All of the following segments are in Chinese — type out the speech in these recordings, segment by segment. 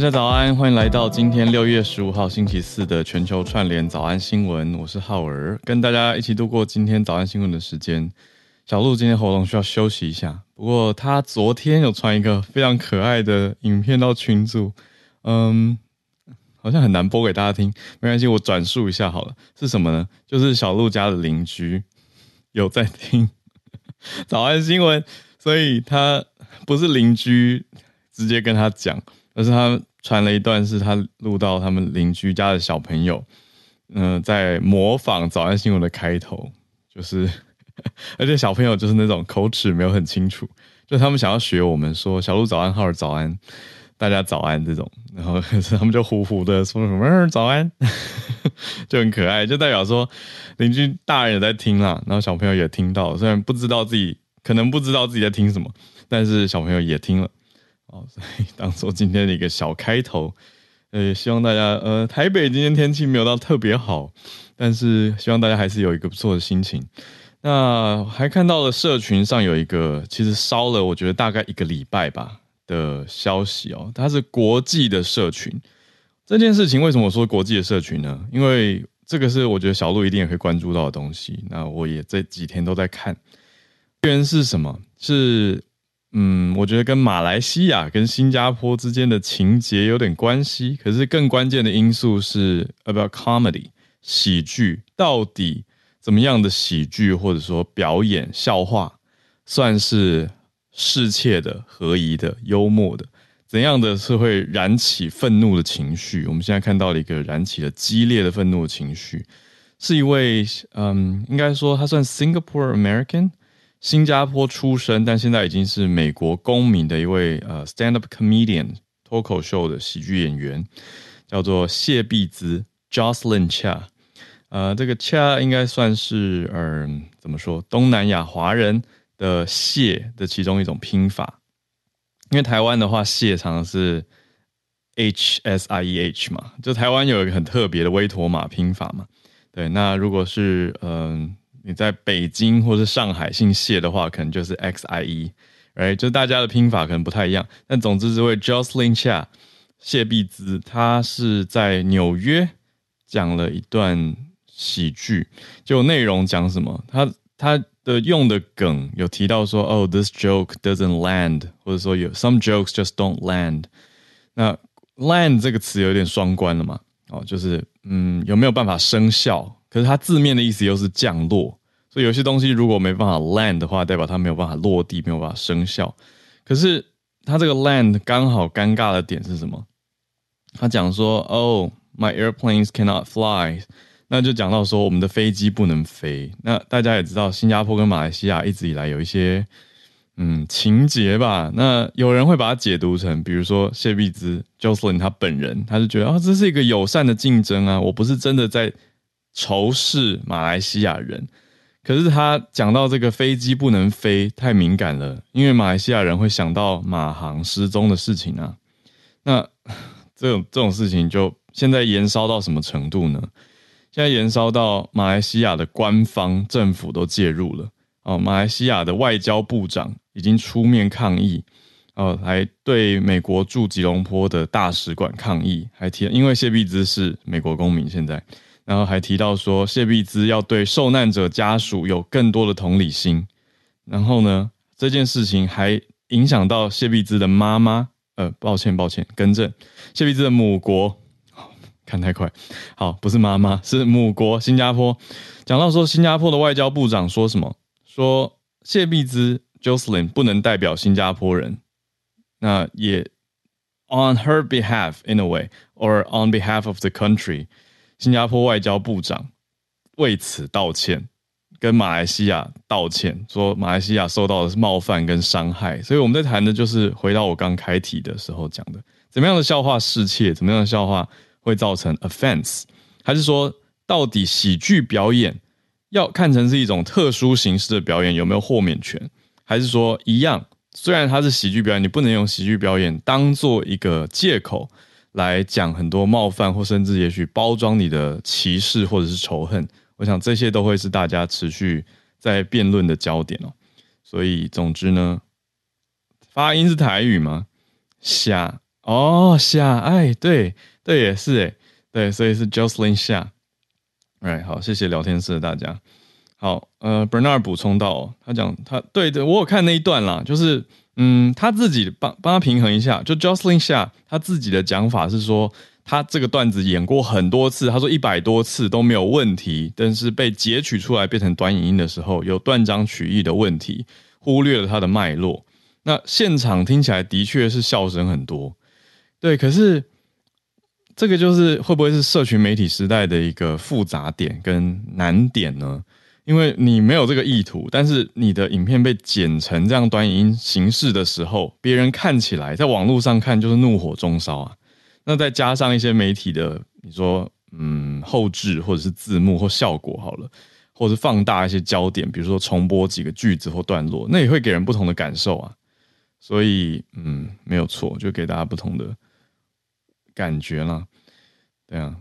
大家早安，欢迎来到今天六月十五号星期四的全球串联早安新闻。我是浩儿，跟大家一起度过今天早安新闻的时间。小鹿今天喉咙需要休息一下，不过他昨天有传一个非常可爱的影片到群组，嗯，好像很难播给大家听，没关系，我转述一下好了。是什么呢？就是小鹿家的邻居有在听早安新闻，所以他不是邻居。直接跟他讲，而是他传了一段，是他录到他们邻居家的小朋友，嗯、在模仿早安新闻的开头，就是，而且小朋友就是那种口齿没有很清楚，就他们想要学我们说小鹿早安，浩尔早安，大家早安这种，然后 他们就呼呼的说什么早安，就很可爱，就代表说邻居大人也在听啦，然后小朋友也听到，虽然不知道自己可能不知道自己在听什么，但是小朋友也听了。哦，所以当做今天的一个小开头，呃，希望大家，呃，台北今天天气没有到特别好，但是希望大家还是有一个不错的心情。那还看到了社群上有一个，其实烧了，我觉得大概一个礼拜吧的消息哦，它是国际的社群。这件事情为什么我说国际的社群呢？因为这个是我觉得小鹿一定也会关注到的东西。那我也这几天都在看。原因是什么？是。嗯，我觉得跟马来西亚跟新加坡之间的情节有点关系，可是更关键的因素是 about comedy 喜剧，到底怎么样的喜剧或者说表演笑话算是适切的、合宜的、幽默的？怎样的是会燃起愤怒的情绪？我们现在看到了一个燃起了激烈的愤怒的情绪，是一位嗯，应该说他算 Singapore American。新加坡出生，但现在已经是美国公民的一位呃 stand up comedian 脱口秀的喜剧演员，叫做谢碧兹 Jocelyn Chia。呃，这个 Chia 应该算是嗯、呃、怎么说东南亚华人的谢的其中一种拼法，因为台湾的话谢常常是 H S I E H 嘛，就台湾有一个很特别的威妥玛拼法嘛。对，那如果是嗯。你在北京或是上海姓谢的话，可能就是 X I E，right？就大家的拼法可能不太一样。但总之，这位 Jocelyn Chia 谢必兹，他是在纽约讲了一段喜剧，就内容讲什么？他他的用的梗有提到说，哦，this joke doesn't land，或者说有 some jokes just don't land。那 land 这个词有点双关了嘛？哦，就是嗯，有没有办法生效？可是它字面的意思又是降落，所以有些东西如果没办法 land 的话，代表它没有办法落地，没有办法生效。可是它这个 land 刚好尴尬的点是什么？他讲说：“Oh, my airplanes cannot fly。”那就讲到说我们的飞机不能飞。那大家也知道，新加坡跟马来西亚一直以来有一些嗯情节吧。那有人会把它解读成，比如说谢必兹 Jocelyn 他本人，他就觉得啊、这是一个友善的竞争啊，我不是真的在。仇视马来西亚人，可是他讲到这个飞机不能飞太敏感了，因为马来西亚人会想到马航失踪的事情啊。那 这种这种事情就现在延烧到什么程度呢？现在延烧到马来西亚的官方政府都介入了哦，马来西亚的外交部长已经出面抗议哦，来对美国驻吉隆坡的大使馆抗议，还提因为谢碧兹是美国公民，现在。然后还提到说，谢必兹要对受难者家属有更多的同理心。然后呢，这件事情还影响到谢必兹的妈妈。呃，抱歉，抱歉，更正，谢必兹的母国。看太快，好，不是妈妈，是母国新加坡。讲到说，新加坡的外交部长说什么？说谢必兹 Jocelyn 不能代表新加坡人。那也 on her behalf in a way or on behalf of the country。新加坡外交部长为此道歉，跟马来西亚道歉，说马来西亚受到的是冒犯跟伤害。所以我们在谈的就是回到我刚开题的时候讲的，怎么样的笑话适切，怎么样的笑话会造成 offense，还是说到底喜剧表演要看成是一种特殊形式的表演，有没有豁免权？还是说一样，虽然它是喜剧表演，你不能用喜剧表演当做一个借口。来讲很多冒犯或甚至也许包装你的歧视或者是仇恨，我想这些都会是大家持续在辩论的焦点哦。所以总之呢，发音是台语吗？下哦，夏，哎，对对也是哎，对，所以是 Jocelyn 夏。哎，好，谢谢聊天室的大家。好，呃，Bernard 补充到，他讲他对的，我有看那一段啦，就是嗯，他自己帮帮他平衡一下，就 Jocelyn 下他自己的讲法是说，他这个段子演过很多次，他说一百多次都没有问题，但是被截取出来变成短影音的时候，有断章取义的问题，忽略了他的脉络。那现场听起来的确是笑声很多，对，可是这个就是会不会是社群媒体时代的一个复杂点跟难点呢？因为你没有这个意图，但是你的影片被剪成这样短影音形式的时候，别人看起来在网络上看就是怒火中烧啊。那再加上一些媒体的，你说嗯后置或者是字幕或效果好了，或者是放大一些焦点，比如说重播几个句子或段落，那也会给人不同的感受啊。所以，嗯，没有错，就给大家不同的感觉啦。对啊，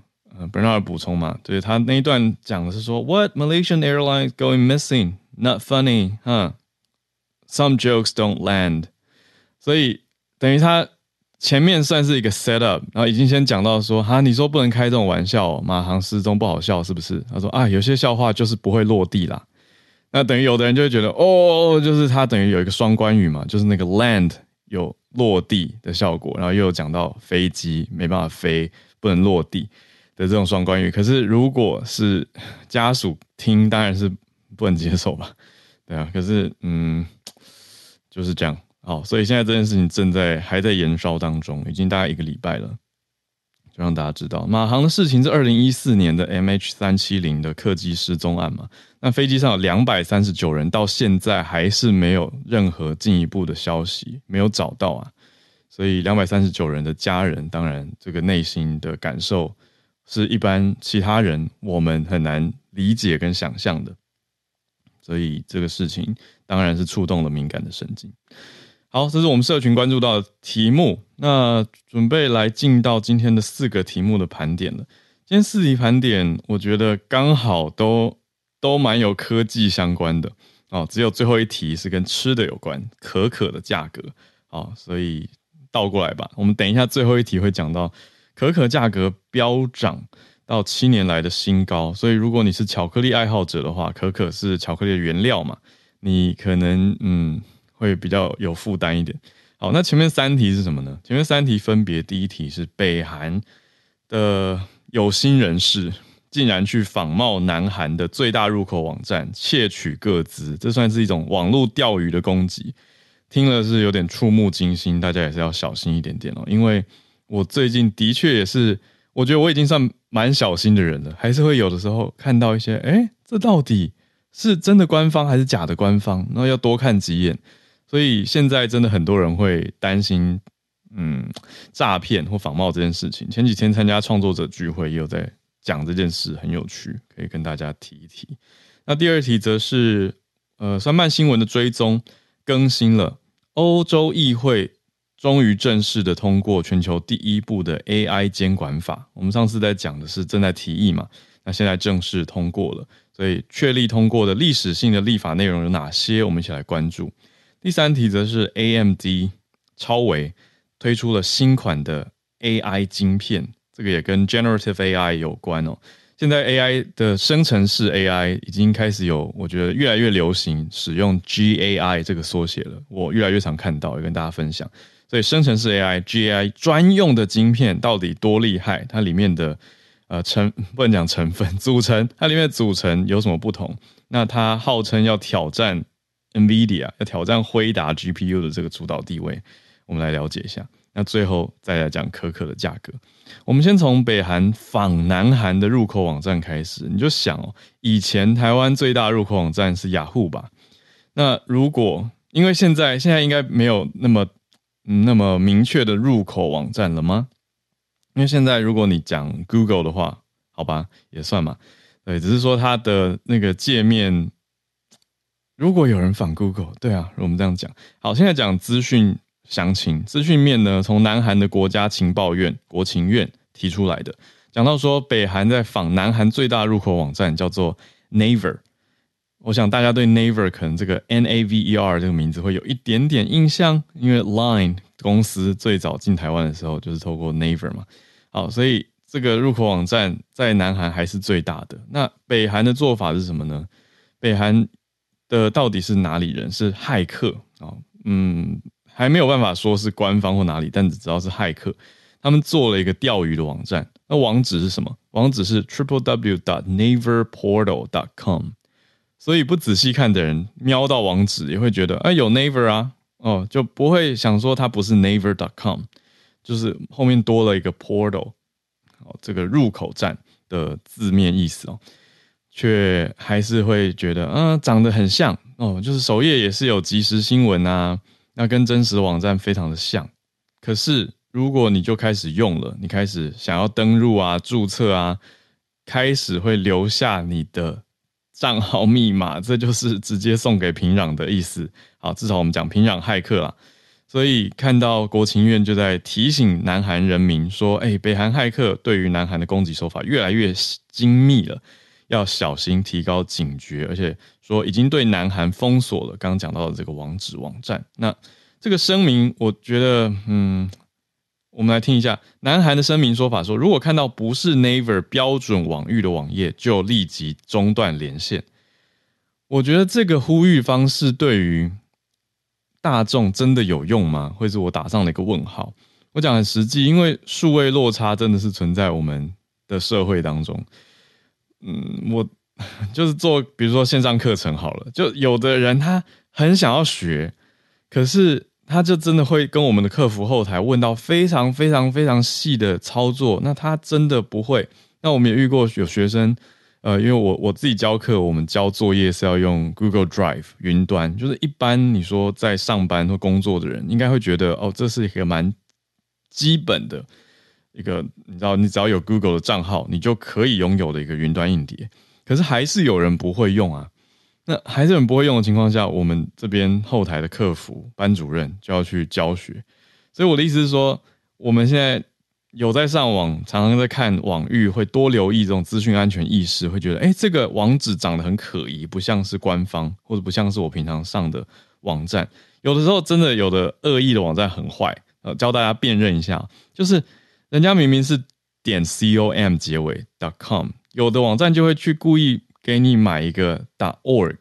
，Bernard 补充嘛，对他那一段讲的是说，What Malaysian Airlines going missing? Not funny, 哈 Some jokes don't land。所以等于他前面算是一个 set up，然后已经先讲到说，哈，你说不能开这种玩笑，马航失踪不好笑是不是？他说啊，有些笑话就是不会落地啦。那等于有的人就会觉得，哦，就是他等于有一个双关语嘛，就是那个 land 有落地的效果，然后又有讲到飞机没办法飞，不能落地的这种双关语。可是如果是 家属听，当然是不能接受吧？对啊。可是，嗯，就是这样。好，所以现在这件事情正在还在延烧当中，已经大概一个礼拜了。就让大家知道，马航的事情是二零一四年的 MH 三七零的客机失踪案嘛？那飞机上有两百三十九人，到现在还是没有任何进一步的消息，没有找到啊。所以两百三十九人的家人，当然这个内心的感受是一般其他人我们很难理解跟想象的。所以这个事情当然是触动了敏感的神经。好，这是我们社群关注到的题目。那准备来进到今天的四个题目的盘点了。今天四题盘点，我觉得刚好都都蛮有科技相关的哦。只有最后一题是跟吃的有关，可可的价格。好，所以倒过来吧。我们等一下最后一题会讲到可可价格飙涨到七年来的新高。所以如果你是巧克力爱好者的话，可可是巧克力的原料嘛，你可能嗯。会比较有负担一点。好，那前面三题是什么呢？前面三题分别，第一题是北韩的有心人士竟然去仿冒南韩的最大入口网站窃取个资，这算是一种网络钓鱼的攻击。听了是有点触目惊心，大家也是要小心一点点哦。因为我最近的确也是，我觉得我已经算蛮小心的人了，还是会有的时候看到一些，诶，这到底是真的官方还是假的官方？那要多看几眼。所以现在真的很多人会担心，嗯，诈骗或仿冒这件事情。前几天参加创作者聚会，也有在讲这件事，很有趣，可以跟大家提一提。那第二题则是，呃，算慢新闻的追踪更新了。欧洲议会终于正式的通过全球第一部的 AI 监管法。我们上次在讲的是正在提议嘛，那现在正式通过了。所以确立通过的历史性的立法内容有哪些？我们一起来关注。第三题则是 AMD 超微推出了新款的 AI 晶片，这个也跟 Generative AI 有关哦。现在 AI 的生成式 AI 已经开始有，我觉得越来越流行使用 GAI 这个缩写了。我越来越常看到，也跟大家分享。所以生成式 AI、G I 专用的晶片到底多厉害？它里面的呃成 不能讲成分 组成，它里面的组成有什么不同？那它号称要挑战。NVIDIA 要挑战辉达 GPU 的这个主导地位，我们来了解一下。那最后再来讲可可的价格。我们先从北韩仿南韩的入口网站开始，你就想哦，以前台湾最大入口网站是雅虎吧？那如果因为现在现在应该没有那么那么明确的入口网站了吗？因为现在如果你讲 Google 的话，好吧，也算嘛。对，只是说它的那个界面。如果有人仿 Google，对啊，我们这样讲。好，现在讲资讯详情。资讯面呢，从南韩的国家情报院国情院提出来的，讲到说北韩在仿南韩最大入口网站叫做 Naver 我想大家对 Naver 可能这个 N A V E R 这个名字会有一点点印象，因为 Line 公司最早进台湾的时候就是透过 Naver 嘛。好，所以这个入口网站在南韩还是最大的。那北韩的做法是什么呢？北韩的到底是哪里人？是骇客啊？嗯，还没有办法说是官方或哪里，但只知道是骇客。他们做了一个钓鱼的网站，那网址是什么？网址是 triple w dot naverportal dot com。所以不仔细看的人瞄到网址也会觉得，哎，有 Naver 啊，哦，就不会想说它不是 Naver.com，就是后面多了一个 portal，哦，这个入口站的字面意思哦，却还是会觉得，嗯，长得很像哦，就是首页也是有即时新闻啊，那跟真实网站非常的像，可是。如果你就开始用了，你开始想要登入啊、注册啊，开始会留下你的账号密码，这就是直接送给平壤的意思。好，至少我们讲平壤骇客啦。所以看到国情院就在提醒南韩人民说：“哎，北韩骇客对于南韩的攻击手法越来越精密了，要小心，提高警觉。”而且说已经对南韩封锁了刚刚讲到的这个网址网站。那这个声明，我觉得，嗯。我们来听一下南韩的声明说法：说如果看到不是 Naver 标准网域的网页，就立即中断连线。我觉得这个呼吁方式对于大众真的有用吗？会是我打上了一个问号。我讲很实际，因为数位落差真的是存在我们的社会当中。嗯，我 就是做，比如说线上课程好了，就有的人他很想要学，可是。他就真的会跟我们的客服后台问到非常非常非常细的操作，那他真的不会。那我们也遇过有学生，呃，因为我我自己教课，我们交作业是要用 Google Drive 云端，就是一般你说在上班或工作的人，应该会觉得哦，这是一个蛮基本的一个，你知道，你只要有 Google 的账号，你就可以拥有的一个云端硬碟。可是还是有人不会用啊。那还是很不会用的情况下，我们这边后台的客服班主任就要去教学。所以我的意思是说，我们现在有在上网，常常在看网域，会多留意这种资讯安全意识，会觉得，哎，这个网址长得很可疑，不像是官方，或者不像是我平常上的网站。有的时候真的有的恶意的网站很坏，呃，教大家辨认一下，就是人家明明是点 com 结尾 .com，有的网站就会去故意。给你买一个 .org，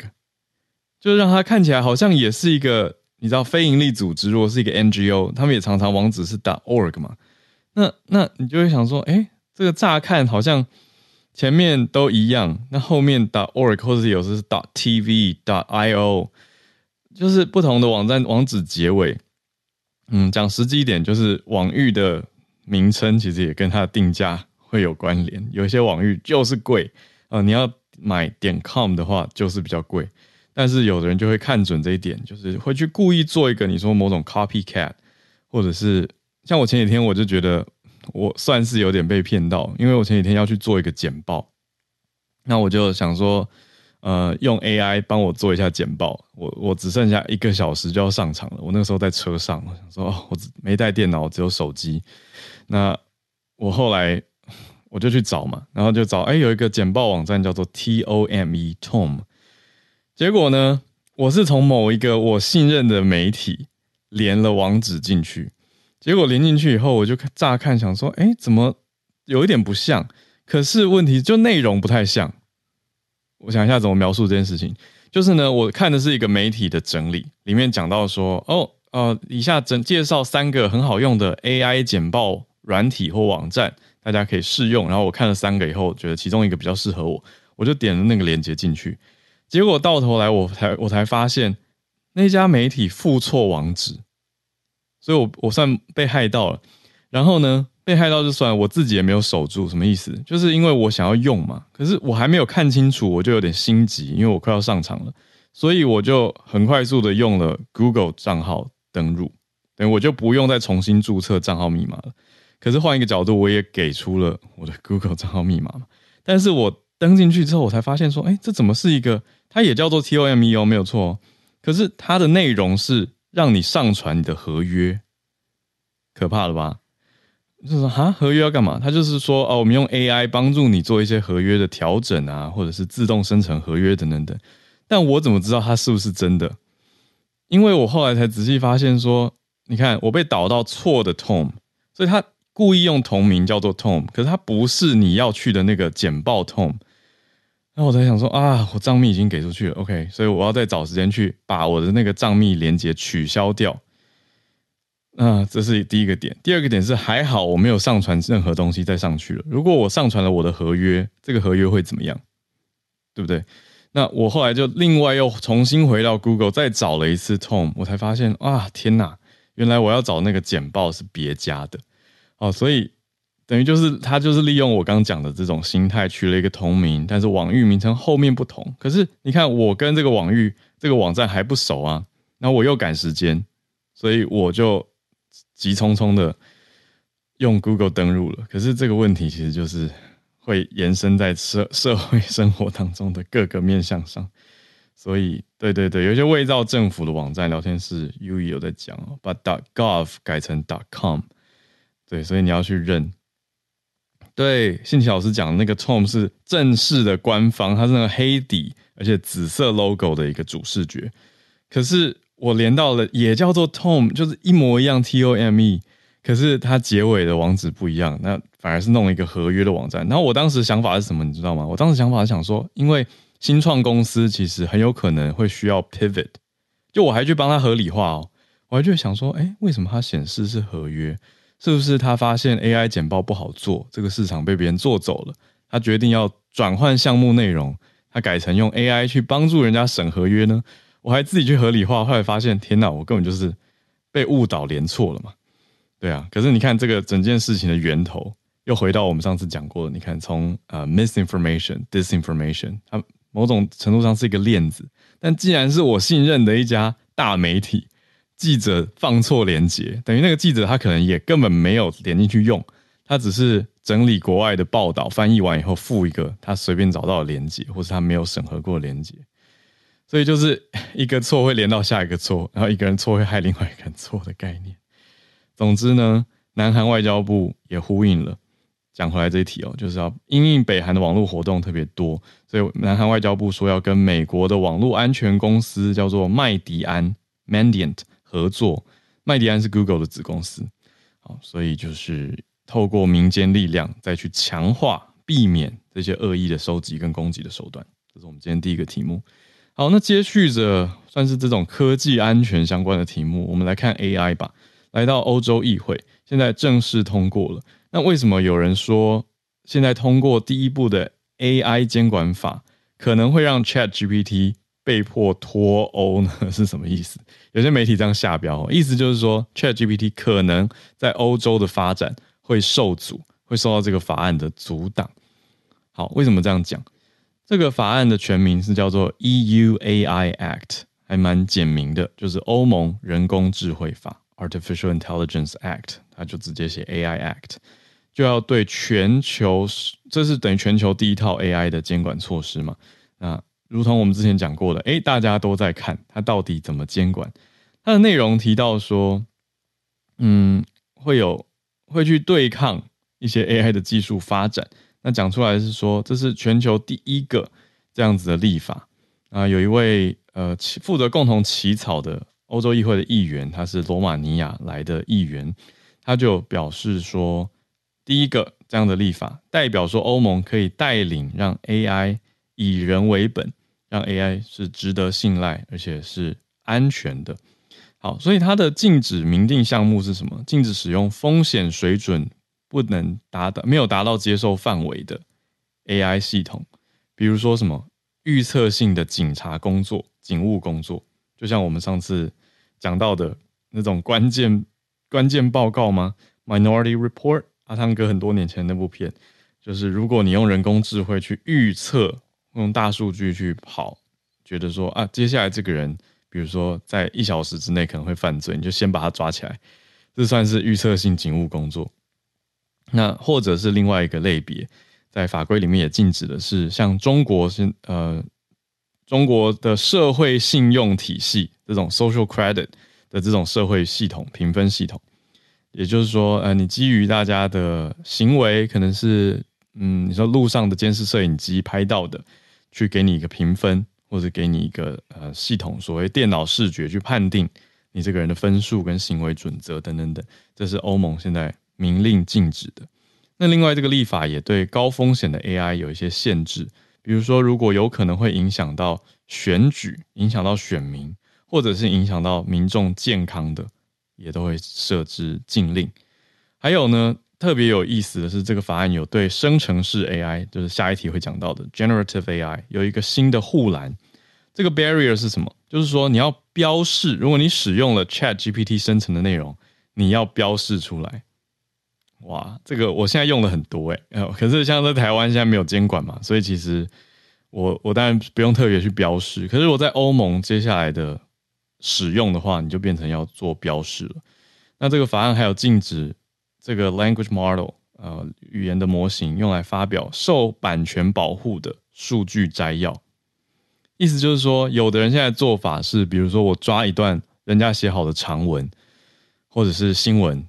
就让它看起来好像也是一个你知道非营利组织，如果是一个 NGO，他们也常常网址是 .org 嘛。那那你就会想说，哎，这个乍看好像前面都一样，那后面 .org 或者是有时是 .tv、.io，就是不同的网站网址结尾。嗯，讲实际一点，就是网域的名称其实也跟它的定价会有关联。有一些网域就是贵啊、你要。买点 com 的话就是比较贵，但是有的人就会看准这一点，就是会去故意做一个你说某种 copycat，或者是像我前几天我就觉得我算是有点被骗到，因为我前几天要去做一个简报，那我就想说，呃，用 AI 帮我做一下简报，我我只剩下一个小时就要上场了，我那个时候在车上，我想说哦，我没带电脑，只有手机，那我后来。我就去找嘛，然后就找，哎，有一个简报网站叫做 Tome Tom 结果呢，我是从某一个我信任的媒体连了网址进去，结果连进去以后，我就乍看想说，哎，怎么有一点不像？可是问题就内容不太像。我想一下怎么描述这件事情，就是呢，我看的是一个媒体的整理，里面讲到说，哦，呃，以下整介绍三个很好用的 AI 简报软体或网站。大家可以试用，然后我看了三个以后，觉得其中一个比较适合我，我就点了那个链接进去。结果到头来，我才我才发现那家媒体付错网址，所以我我算被害到了。然后呢，被害到就算，我自己也没有守住，什么意思？就是因为我想要用嘛，可是我还没有看清楚，我就有点心急，因为我快要上场了，所以我就很快速的用了 Google 账号登录，等于我就不用再重新注册账号密码了。可是换一个角度，我也给出了我的 Google 账号密码嘛。但是我登进去之后，我才发现说，哎，这怎么是一个？它也叫做 T O M E O，，没有错。可是它的内容是让你上传你的合约，可怕了吧？就是说，哈，合约要干嘛？它就是说，哦，我们用 AI 帮助你做一些合约的调整啊，或者是自动生成合约等等等。但我怎么知道它是不是真的？因为我后来才仔细发现说，你看我被导到错的 Tom，所以它故意用同名叫做 Tom，可是它不是你要去的那个简报 Tom。那。我在想说啊，我账密已经给出去了，OK，所以我要再找时间去把我的那个账密连接取消掉。那，这是第一个点。第二个点是还好我没有上传任何东西再上去了。如果我上传了我的合约，这个合约会怎么样？对不对？那我后来就另外又重新回到 Google 再找了一次 Tom，我才发现啊，天哪，原来我要找那个简报是别家的哦，所以。等于就是他就是利用我刚讲的这种心态取了一个同名，但是网域名称后面不同。可是你看我跟这个网域这个网站还不熟啊，那我又赶时间，所以我就急匆匆的用 Google 登入了。可是这个问题其实就是会延伸在社社会生活当中的各个面向上。所以对对对，有些伪造政府的网站聊天室 U 有在讲，把 .gov 改成 .com，对，所以你要去认。对，信奇老师讲的那个 Tom 是正式的官方，它是那个黑底而且紫色 logo 的一个主视觉。可是我连到了也叫做 Tom，就是一模一样 T O M E，可是它结尾的网址不一样，那反而是弄了一个合约的网站。然后我当时想法是什么，你知道吗？我当时想法是想说，因为新创公司其实很有可能会需要 pivot，就我还去帮他合理化哦，我还去想说，哎，为什么它显示是合约？是不是他发现 AI 简报不好做，这个市场被别人做走了，他决定要转换项目内容，他改成用 AI 去帮助人家审合约呢？我还自己去合理化，后来发现，天哪，我根本就是被误导连错了嘛。对啊，可是你看这个整件事情的源头，又回到我们上次讲过的，你看从呃 misinformation、disinformation，它某种程度上是一个链子，但既然是我信任的一家大媒体。记者放错连接，等于那个记者他可能也根本没有点进去用，他只是整理国外的报道，翻译完以后附一个他随便找到的连接，或是他没有审核过的连结，所以就是一个错会连到下一个错，然后一个人错会害另外一个人错的概念。总之呢，南韩外交部也呼应了。讲回来这一题哦，就是要因应北韩的网络活动特别多，所以南韩外交部说要跟美国的网络安全公司叫做麦迪安 （Mandiant）。合作，麦迪安是 Google 的子公司，好，所以就是透过民间力量再去强化，避免这些恶意的收集跟攻击的手段。这是我们今天第一个题目。好，那接续着算是这种科技安全相关的题目，我们来看 AI 吧。来到欧洲议会，现在正式通过了。那为什么有人说现在通过第一步的 AI 监管法，可能会让 ChatGPT 被迫脱欧呢？是什么意思？有些媒体这样下标，意思就是说，ChatGPT 可能在欧洲的发展会受阻，会受到这个法案的阻挡。好，为什么这样讲？这个法案的全名是叫做 EU AI Act，还蛮简明的，就是欧盟人工智慧法 （Artificial Intelligence Act），它就直接写 AI Act，就要对全球，这是等于全球第一套 AI 的监管措施嘛？那如同我们之前讲过的，诶，大家都在看它到底怎么监管。它的内容提到说，嗯，会有会去对抗一些 AI 的技术发展。那讲出来是说，这是全球第一个这样子的立法啊。有一位呃负责共同起草的欧洲议会的议员，他是罗马尼亚来的议员，他就表示说，第一个这样的立法代表说，欧盟可以带领让 AI 以人为本。让 AI 是值得信赖，而且是安全的。好，所以它的禁止明定项目是什么？禁止使用风险水准不能达到、没有达到接受范围的 AI 系统，比如说什么预测性的警察工作、警务工作，就像我们上次讲到的那种关键关键报告吗？Minority Report，阿汤哥很多年前那部片，就是如果你用人工智慧去预测。用大数据去跑，觉得说啊，接下来这个人，比如说在一小时之内可能会犯罪，你就先把他抓起来，这算是预测性警务工作。那或者是另外一个类别，在法规里面也禁止的是，像中国是呃中国的社会信用体系这种 social credit 的这种社会系统评分系统，也就是说，呃，你基于大家的行为，可能是嗯，你说路上的监视摄影机拍到的。去给你一个评分，或者给你一个呃系统，所谓电脑视觉去判定你这个人的分数跟行为准则等等等，这是欧盟现在明令禁止的。那另外这个立法也对高风险的 AI 有一些限制，比如说如果有可能会影响到选举、影响到选民，或者是影响到民众健康的，也都会设置禁令。还有呢，特别有意思的是，这个法案有对生成式 AI，就是下一题会讲到的 Generative AI，有一个新的护栏。这个 barrier 是什么？就是说你要标示，如果你使用了 ChatGPT 生成的内容，你要标示出来。哇，这个我现在用的很多诶、欸，可是像在台湾现在没有监管嘛，所以其实我我当然不用特别去标示。可是我在欧盟接下来的使用的话，你就变成要做标示了。那这个法案还有禁止。这个 language model，呃，语言的模型用来发表受版权保护的数据摘要，意思就是说，有的人现在做法是，比如说我抓一段人家写好的长文，或者是新闻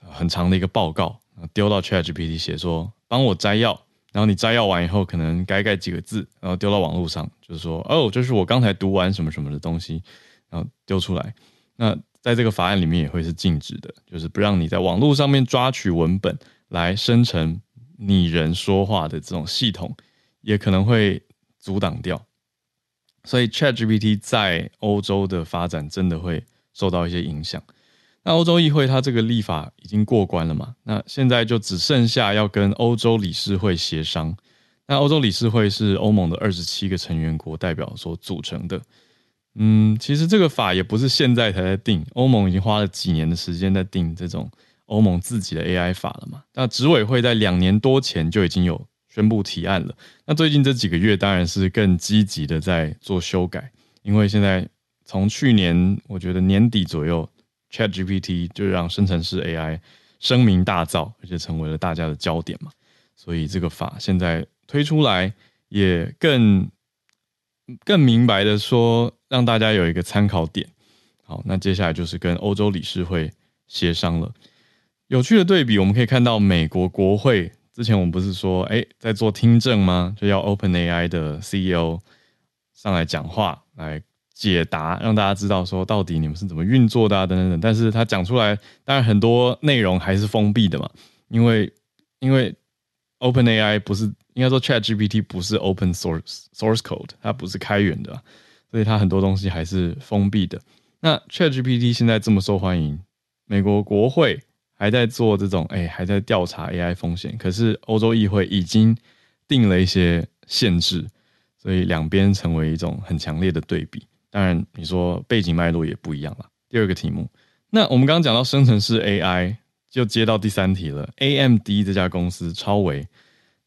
很长的一个报告，丢到 ChatGPT 写说帮我摘要，然后你摘要完以后，可能改改几个字，然后丢到网络上，就是说哦，这是我刚才读完什么什么的东西，然后丢出来，那。在这个法案里面也会是禁止的，就是不让你在网络上面抓取文本来生成拟人说话的这种系统，也可能会阻挡掉。所以 ChatGPT 在欧洲的发展真的会受到一些影响。那欧洲议会它这个立法已经过关了嘛？那现在就只剩下要跟欧洲理事会协商。那欧洲理事会是欧盟的二十七个成员国代表所组成的。嗯，其实这个法也不是现在才在定，欧盟已经花了几年的时间在定这种欧盟自己的 AI 法了嘛。那执委会在两年多前就已经有宣布提案了。那最近这几个月当然是更积极的在做修改，因为现在从去年我觉得年底左右，ChatGPT 就让生成式 AI 声名大噪，而且成为了大家的焦点嘛。所以这个法现在推出来也更。更明白的说，让大家有一个参考点。好，那接下来就是跟欧洲理事会协商了。有趣的对比，我们可以看到美国国会之前我们不是说，哎，在做听证吗？就要 OpenAI 的 CEO 上来讲话，来解答，让大家知道说到底你们是怎么运作的啊，等等等。但是他讲出来，当然很多内容还是封闭的嘛，因为因为 OpenAI 不是。应该说，ChatGPT 不是 open source source code，它不是开源的，所以它很多东西还是封闭的。那 ChatGPT 现在这么受欢迎，美国国会还在做这种，哎，还在调查 AI 风险。可是欧洲议会已经定了一些限制，所以两边成为一种很强烈的对比。当然，你说背景脉络也不一样了。第二个题目，那我们刚刚讲到生成式 AI，就接到第三题了。AMD 这家公司超维。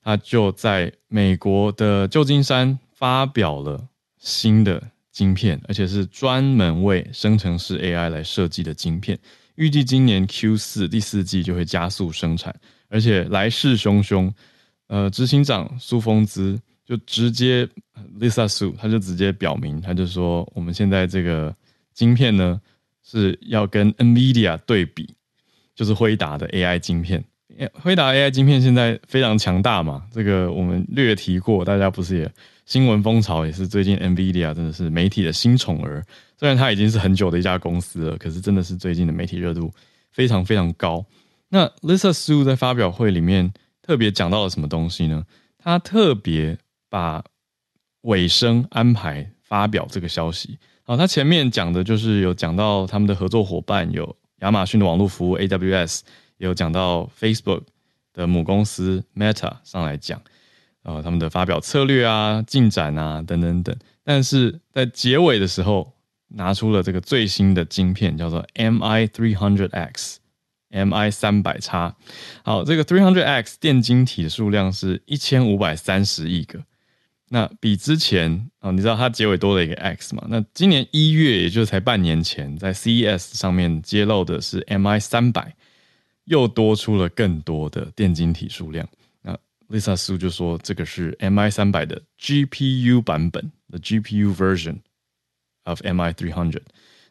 他就在美国的旧金山发表了新的晶片，而且是专门为生成式 AI 来设计的晶片。预计今年 Q 四第四季就会加速生产，而且来势汹汹。呃，执行长苏峰兹就直接 Lisa Su，他就直接表明，他就说，我们现在这个晶片呢是要跟 NVIDIA 对比，就是辉达的 AI 晶片。辉达 AI 晶片现在非常强大嘛，这个我们略提过，大家不是也新闻风潮也是最近 NVIDIA 真的是媒体的新宠儿，虽然它已经是很久的一家公司了，可是真的是最近的媒体热度非常非常高。那 Lisa Su 在发表会里面特别讲到了什么东西呢？他特别把尾声安排发表这个消息。好，他前面讲的就是有讲到他们的合作伙伴有亚马逊的网络服务 AWS。也有讲到 Facebook 的母公司 Meta 上来讲，呃，他们的发表策略啊、进展啊等等等，但是在结尾的时候拿出了这个最新的晶片，叫做 MI300X，MI 三百叉。好，这个 300X 电晶体的数量是一千五百三十亿个，那比之前啊，你知道它结尾多了一个 X 嘛？那今年一月，也就才半年前，在 CES 上面揭露的是 MI 三百。又多出了更多的电晶体数量。Lisa Su 就说，这个是 MI 三百的 GPU 版本的 GPU version of MI 300。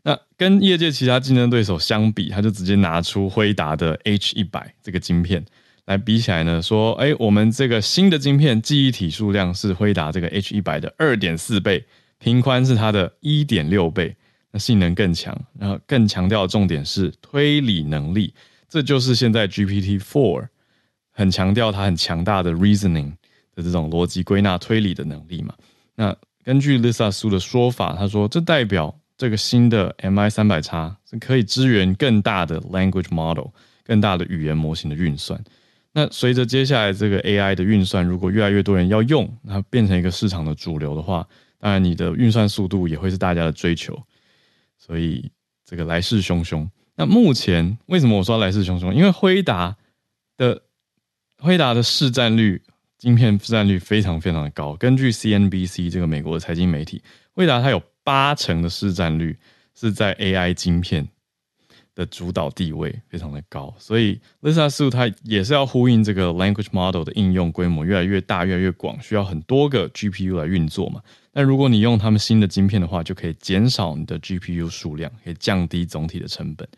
那跟业界其他竞争对手相比，他就直接拿出辉达的 H 一百这个晶片来比起来呢，说，哎，我们这个新的晶片记忆体数量是辉达这个 H 一百的二点四倍，频宽是它的一点六倍，那性能更强，然后更强调的重点是推理能力，这就是现在 GPT Four 很强调它很强大的 reasoning 的这种逻辑归纳推理的能力嘛。那根据 Lisa Su 的说法，他说这代表这个新的 MI 三百 X 是可以支援更大的 language model，更大的语言模型的运算。那随着接下来这个 AI 的运算，如果越来越多人要用，那变成一个市场的主流的话，当然你的运算速度也会是大家的追求。所以这个来势汹汹。那目前为什么我说来势汹汹？因为辉达的辉达的市占率，晶片市占率非常非常的高。根据 CNBC 这个美国的财经媒体，辉达它有八成的市占率是在 AI 晶片。的主导地位非常的高，所以 Lisa Su 它也是要呼应这个 language model 的应用规模越来越大、越来越广，需要很多个 GPU 来运作嘛。那如果你用他们新的晶片的话，就可以减少你的 GPU 数量，可以降低总体的成本。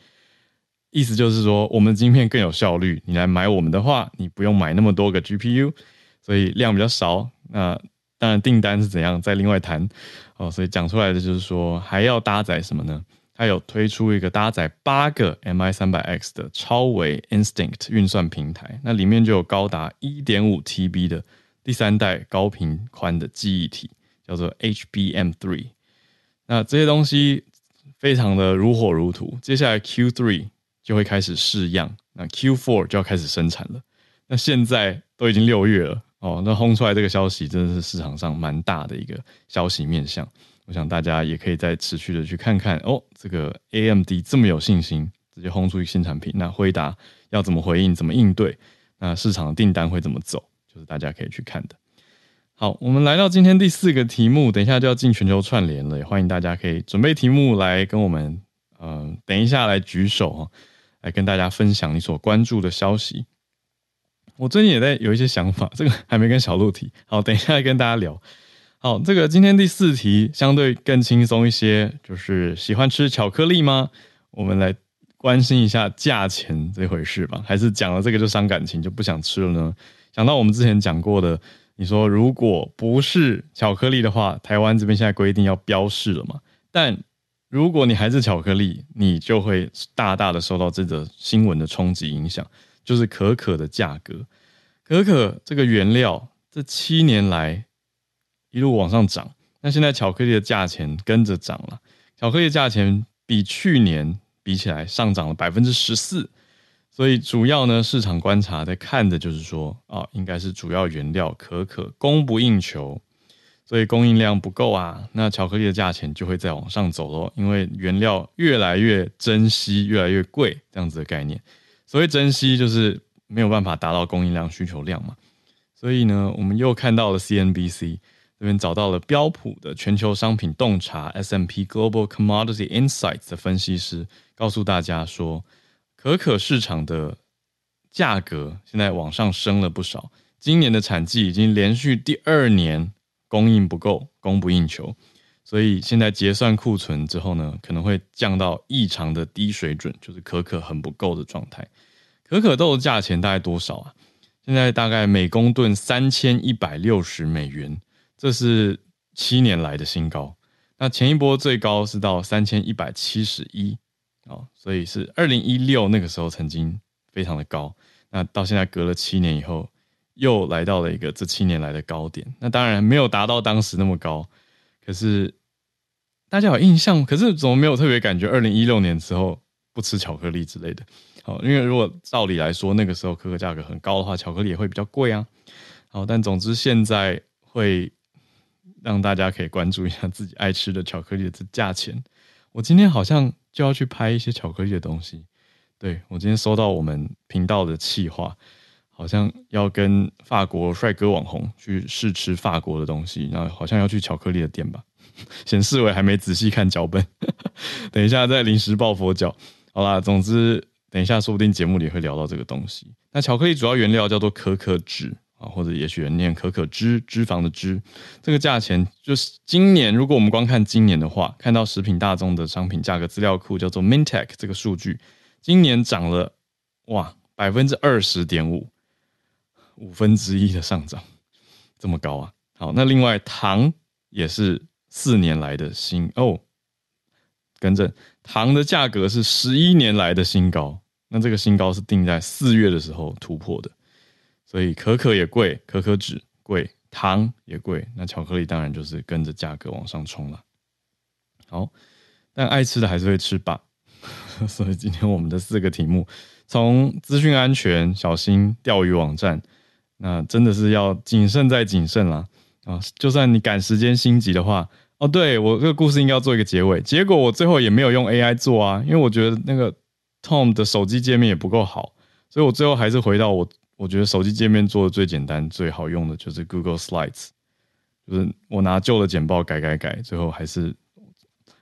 意思就是说，我们的晶片更有效率，你来买我们的话，你不用买那么多个 GPU，所以量比较少。那当然订单是怎样，再另外谈哦。所以讲出来的就是说，还要搭载什么呢？它有推出一个搭载八个 MI 三百 X 的超维 Instinct 运算平台，那里面就有高达一点五 TB 的第三代高频宽的记忆体，叫做 HBM3。那这些东西非常的如火如荼，接下来 Q3 就会开始试样，那 Q4 就要开始生产了。那现在都已经六月了哦，那轰出来这个消息真的是市场上蛮大的一个消息面向。我想大家也可以再持续的去看看哦，这个 AMD 这么有信心，直接轰出一个新产品，那辉达要怎么回应、怎么应对？那市场的订单会怎么走？就是大家可以去看的。好，我们来到今天第四个题目，等一下就要进全球串联了，也欢迎大家可以准备题目来跟我们，嗯、等一下来举手哈，来跟大家分享你所关注的消息。我最近也在有一些想法，这个还没跟小鹿提，好，等一下来跟大家聊。好，这个今天第四题相对更轻松一些，就是喜欢吃巧克力吗？我们来关心一下价钱这回事吧。还是讲了这个就伤感情，就不想吃了呢？想到我们之前讲过的，你说如果不是巧克力的话，台湾这边现在规定要标示了嘛？但如果你还是巧克力，你就会大大的受到这个新闻的冲击影响，就是可可的价格，可可这个原料这七年来。一路往上涨，那现在巧克力的价钱跟着涨了。巧克力的价钱比去年比起来上涨了百分之十四，所以主要呢，市场观察在看的就是说，啊、应该是主要原料可可供不应求，所以供应量不够啊，那巧克力的价钱就会再往上走喽。因为原料越来越珍惜，越来越贵，这样子的概念。所谓珍惜，就是没有办法达到供应量需求量嘛。所以呢，我们又看到了 CNBC。这边找到了标普的全球商品洞察 SMP Global Commodity Insights 的分析师，告诉大家说，可可市场的价格现在往上升了不少。今年的产季已经连续第二年供应不够，供不应求，所以现在结算库存之后呢，可能会降到异常的低水准，就是可可很不够的状态。可可豆的价钱大概多少啊？现在大概每公吨三千一百六十美元。这是七年来的新高，那前一波最高是到三千一百七十一，哦，所以是二零一六那个时候曾经非常的高，那到现在隔了七年以后，又来到了一个这七年来的高点。那当然没有达到当时那么高，可是大家有印象？可是怎么没有特别感觉？二零一六年之后不吃巧克力之类的，好，因为如果照理来说，那个时候可可价格很高的话，巧克力也会比较贵啊。好，但总之现在会。让大家可以关注一下自己爱吃的巧克力的这价钱。我今天好像就要去拍一些巧克力的东西。对，我今天收到我们频道的企划，好像要跟法国帅哥网红去试吃法国的东西，然后好像要去巧克力的店吧。显示我还没仔细看脚本，等一下再临时抱佛脚。好啦，总之等一下说不定节目里会聊到这个东西。那巧克力主要原料叫做可可脂。啊，或者也许人念可可脂，脂肪的脂，这个价钱就是今年，如果我们光看今年的话，看到食品大众的商品价格资料库叫做 Mintek 这个数据，今年涨了哇百分之二十点五，五分之一的上涨，这么高啊！好，那另外糖也是四年来的新哦，跟着，糖的价格是十一年来的新高。那这个新高是定在四月的时候突破的，所以可可也贵，可可脂贵，糖也贵，那巧克力当然就是跟着价格往上冲了。好，但爱吃的还是会吃吧。所以今天我们的四个题目，从资讯安全，小心钓鱼网站，那真的是要谨慎再谨慎啦。啊！就算你赶时间心急的话，哦，对，我这个故事应该要做一个结尾，结果我最后也没有用 AI 做啊，因为我觉得那个。Tom 的手机界面也不够好，所以我最后还是回到我，我觉得手机界面做的最简单、最好用的就是 Google Slides，就是我拿旧的简报改改改，最后还是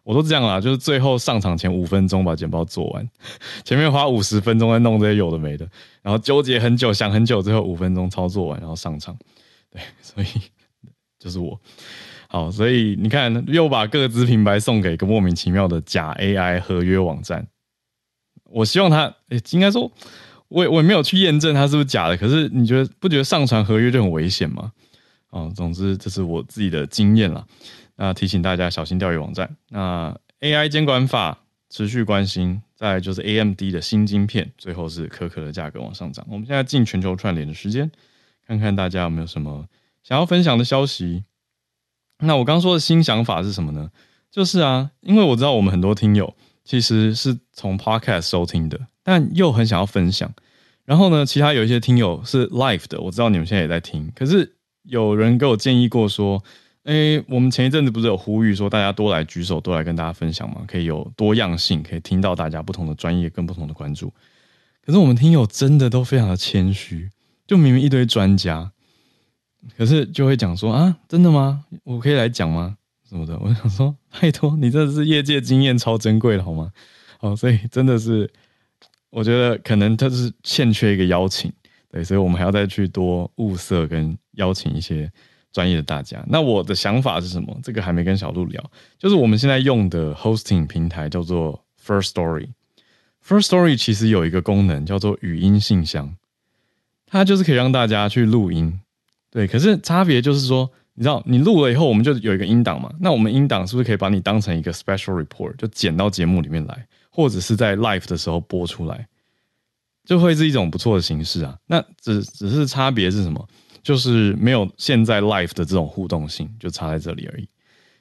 我都这样啦，就是最后上场前五分钟把简报做完，前面花五十分钟在弄这些有的没的，然后纠结很久、想很久，最后五分钟操作完，然后上场。对，所以就是我。好，所以你看，又把各自品牌送给一个莫名其妙的假 AI 合约网站。我希望他，欸、应该说，我也我也没有去验证他是不是假的。可是你觉得不觉得上传合约就很危险吗？哦，总之这是我自己的经验啦。那提醒大家小心钓鱼网站。那 AI 监管法持续关心，再就是 AMD 的新晶片，最后是可可的价格往上涨。我们现在进全球串联的时间，看看大家有没有什么想要分享的消息。那我刚说的新想法是什么呢？就是啊，因为我知道我们很多听友。其实是从 Podcast 收听的，但又很想要分享。然后呢，其他有一些听友是 Live 的，我知道你们现在也在听。可是有人给我建议过说，诶，我们前一阵子不是有呼吁说大家多来举手，多来跟大家分享嘛，可以有多样性，可以听到大家不同的专业跟不同的关注。可是我们听友真的都非常的谦虚，就明明一堆专家，可是就会讲说啊，真的吗？我可以来讲吗？什么的，我想说，拜托你，这是业界经验超珍贵的，好吗？好，所以真的是，我觉得可能他是欠缺一个邀请，对，所以我们还要再去多物色跟邀请一些专业的大家。那我的想法是什么？这个还没跟小鹿聊，就是我们现在用的 hosting 平台叫做 First Story。First Story 其实有一个功能叫做语音信箱，它就是可以让大家去录音，对，可是差别就是说。你知道，你录了以后，我们就有一个音档嘛？那我们音档是不是可以把你当成一个 special report，就剪到节目里面来，或者是在 live 的时候播出来，就会是一种不错的形式啊。那只只是差别是什么？就是没有现在 live 的这种互动性，就差在这里而已。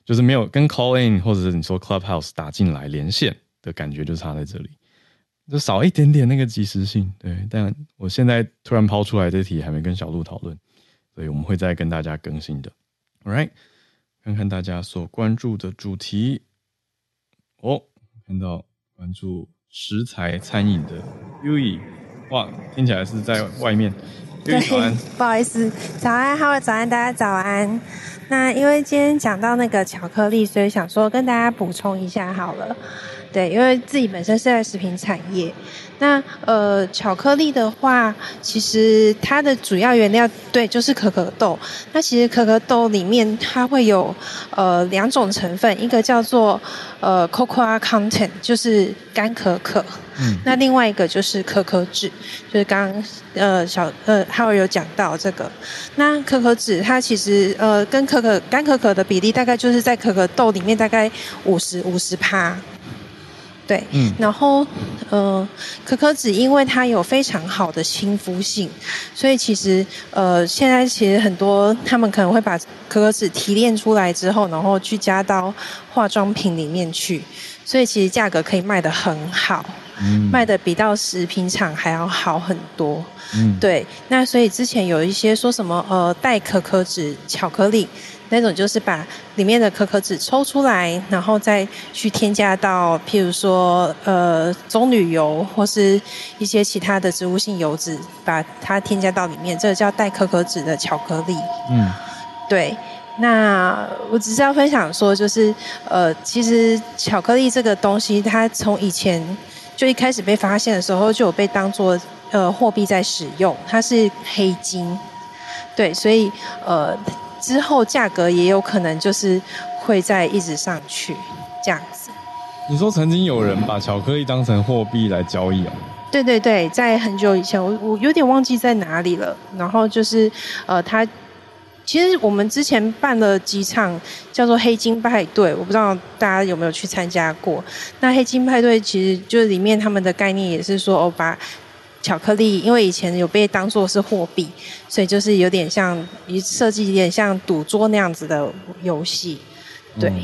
就是没有跟 call in 或者是你说 clubhouse 打进来连线的感觉，就差在这里，就少一点点那个即时性。对，但我现在突然抛出来这题，还没跟小鹿讨论，所以我们会再跟大家更新的。All right，看看大家所关注的主题。哦，看到关注食材餐饮的 Yui，哇，听起来是在外面。对，不好意思，早安，Hello，早安，大家早安。那因为今天讲到那个巧克力，所以想说跟大家补充一下好了。对，因为自己本身是在食品产业。那呃，巧克力的话，其实它的主要原料对，就是可可豆。那其实可可豆里面它会有呃两种成分，一个叫做呃 cocoa content，就是干可可。嗯。那另外一个就是可可脂，就是刚刚呃小呃还有有讲到这个。那可可脂它其实呃跟可可干可可的比例大概就是在可可豆里面大概五十五十趴。对，嗯，然后，呃，可可脂因为它有非常好的亲肤性，所以其实，呃，现在其实很多他们可能会把可可脂提炼出来之后，然后去加到化妆品里面去，所以其实价格可以卖得很好，嗯，卖得比到食品厂还要好很多，嗯，对，那所以之前有一些说什么，呃，代可可脂巧克力。那种就是把里面的可可脂抽出来，然后再去添加到，譬如说呃棕榈油或是一些其他的植物性油脂，把它添加到里面，这个叫带可可脂的巧克力。嗯，对。那我只是要分享说，就是呃，其实巧克力这个东西，它从以前就一开始被发现的时候，就有被当做呃货币在使用，它是黑金。对，所以呃。之后价格也有可能就是会再一直上去，这样子。你说曾经有人把巧克力当成货币来交易啊？对对对，在很久以前，我我有点忘记在哪里了。然后就是呃，他其实我们之前办了几场叫做黑金派对，我不知道大家有没有去参加过。那黑金派对其实就是里面他们的概念也是说，哦，把巧克力，因为以前有被当做是货币，所以就是有点像，设计有点像赌桌那样子的游戏。对，嗯、